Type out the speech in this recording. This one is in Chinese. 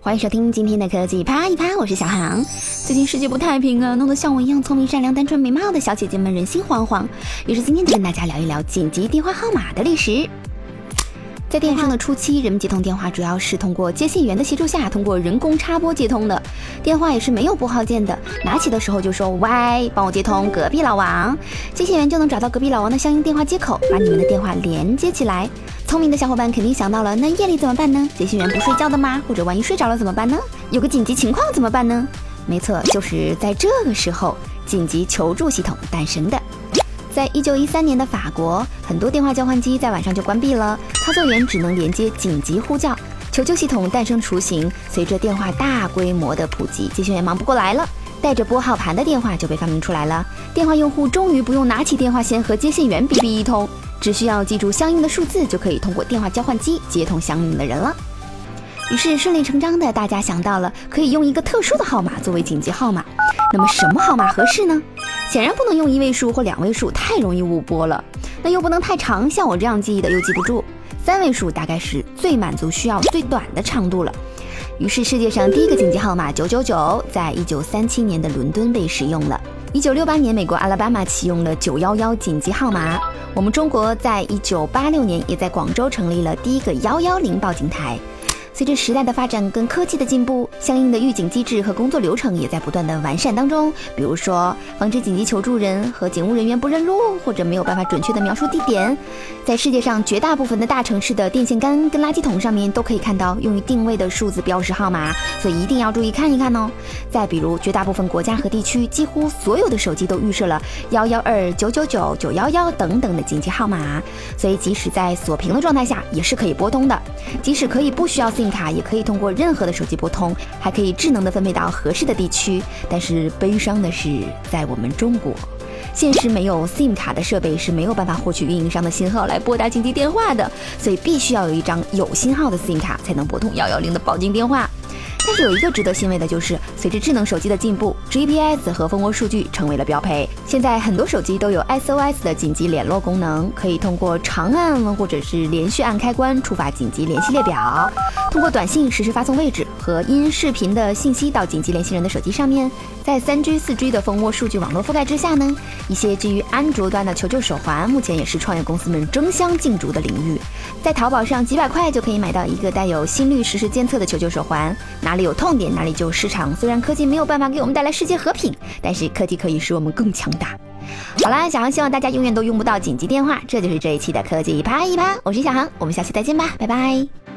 欢迎收听今天的科技啪一啪，我是小航。最近世界不太平啊，弄得像我一样聪明、善良、单纯、美貌的小姐姐们人心惶惶。于是今天就跟大家聊一聊紧急电话号码的历史。在电商的初期，人们接通电话主要是通过接线员的协助下，通过人工插拨接通的。电话也是没有拨号键的，拿起的时候就说“喂，帮我接通隔壁老王”，接线员就能找到隔壁老王的相应电话接口，把你们的电话连接起来。聪明的小伙伴肯定想到了，那夜里怎么办呢？接线员不睡觉的吗？或者万一睡着了怎么办呢？有个紧急情况怎么办呢？没错，就是在这个时候，紧急求助系统诞生的。在一九一三年的法国，很多电话交换机在晚上就关闭了，操作员只能连接紧急呼叫，求救系统诞生雏形。随着电话大规模的普及，接线员忙不过来了，带着拨号盘的电话就被发明出来了。电话用户终于不用拿起电话线和接线员哔哔一通，只需要记住相应的数字，就可以通过电话交换机接通相应的人了。于是顺理成章的，大家想到了可以用一个特殊的号码作为紧急号码。那么什么号码合适呢？显然不能用一位数或两位数，太容易误拨了。那又不能太长，像我这样记忆的又记不住。三位数大概是最满足需要最短的长度了。于是世界上第一个紧急号码九九九，在一九三七年的伦敦被使用了。一九六八年，美国阿拉巴马启用了九幺幺紧急号码。我们中国在一九八六年也在广州成立了第一个幺幺零报警台。随着时代的发展跟科技的进步，相应的预警机制和工作流程也在不断的完善当中。比如说，防止紧急求助人和警务人员不认路，或者没有办法准确的描述地点。在世界上绝大部分的大城市的电线杆跟垃圾桶上面都可以看到用于定位的数字标识号码，所以一定要注意看一看哦。再比如，绝大部分国家和地区几乎所有的手机都预设了幺幺二九九九九幺幺等等的紧急号码，所以即使在锁屏的状态下也是可以拨通的。即使可以不需要信卡，也可以通过任何的手机拨通，还可以智能的分配到合适的地区。但是悲伤的是，在我们中国，现实没有 SIM 卡的设备是没有办法获取运营商的信号。来拨打紧急电话的，所以必须要有一张有信号。的 SIM 卡才能拨通幺幺零的报警电话。但是有一个值得欣慰的就是，随着智能手机的进步，GPS 和蜂窝数据成为了标配。现在很多手机都有 SOS 的紧急联络功能，可以通过长按或者是连续按开关触发紧急联系列表，通过短信实时发送位置和音视频的信息到紧急联系人的手机上面。在 3G、4G 的蜂窝数据网络覆盖之下呢，一些基于安卓端的求救手环，目前也是创业公司们争相竞逐的领域。在淘宝上几百块就可以买到一个带有心率实时监测的求救手环，哪有痛点哪里就有市场。虽然科技没有办法给我们带来世界和平，但是科技可以使我们更强大。好啦，小航希望大家永远都用不到紧急电话。这就是这一期的科技一趴一趴，我是小航，我们下期再见吧，拜拜。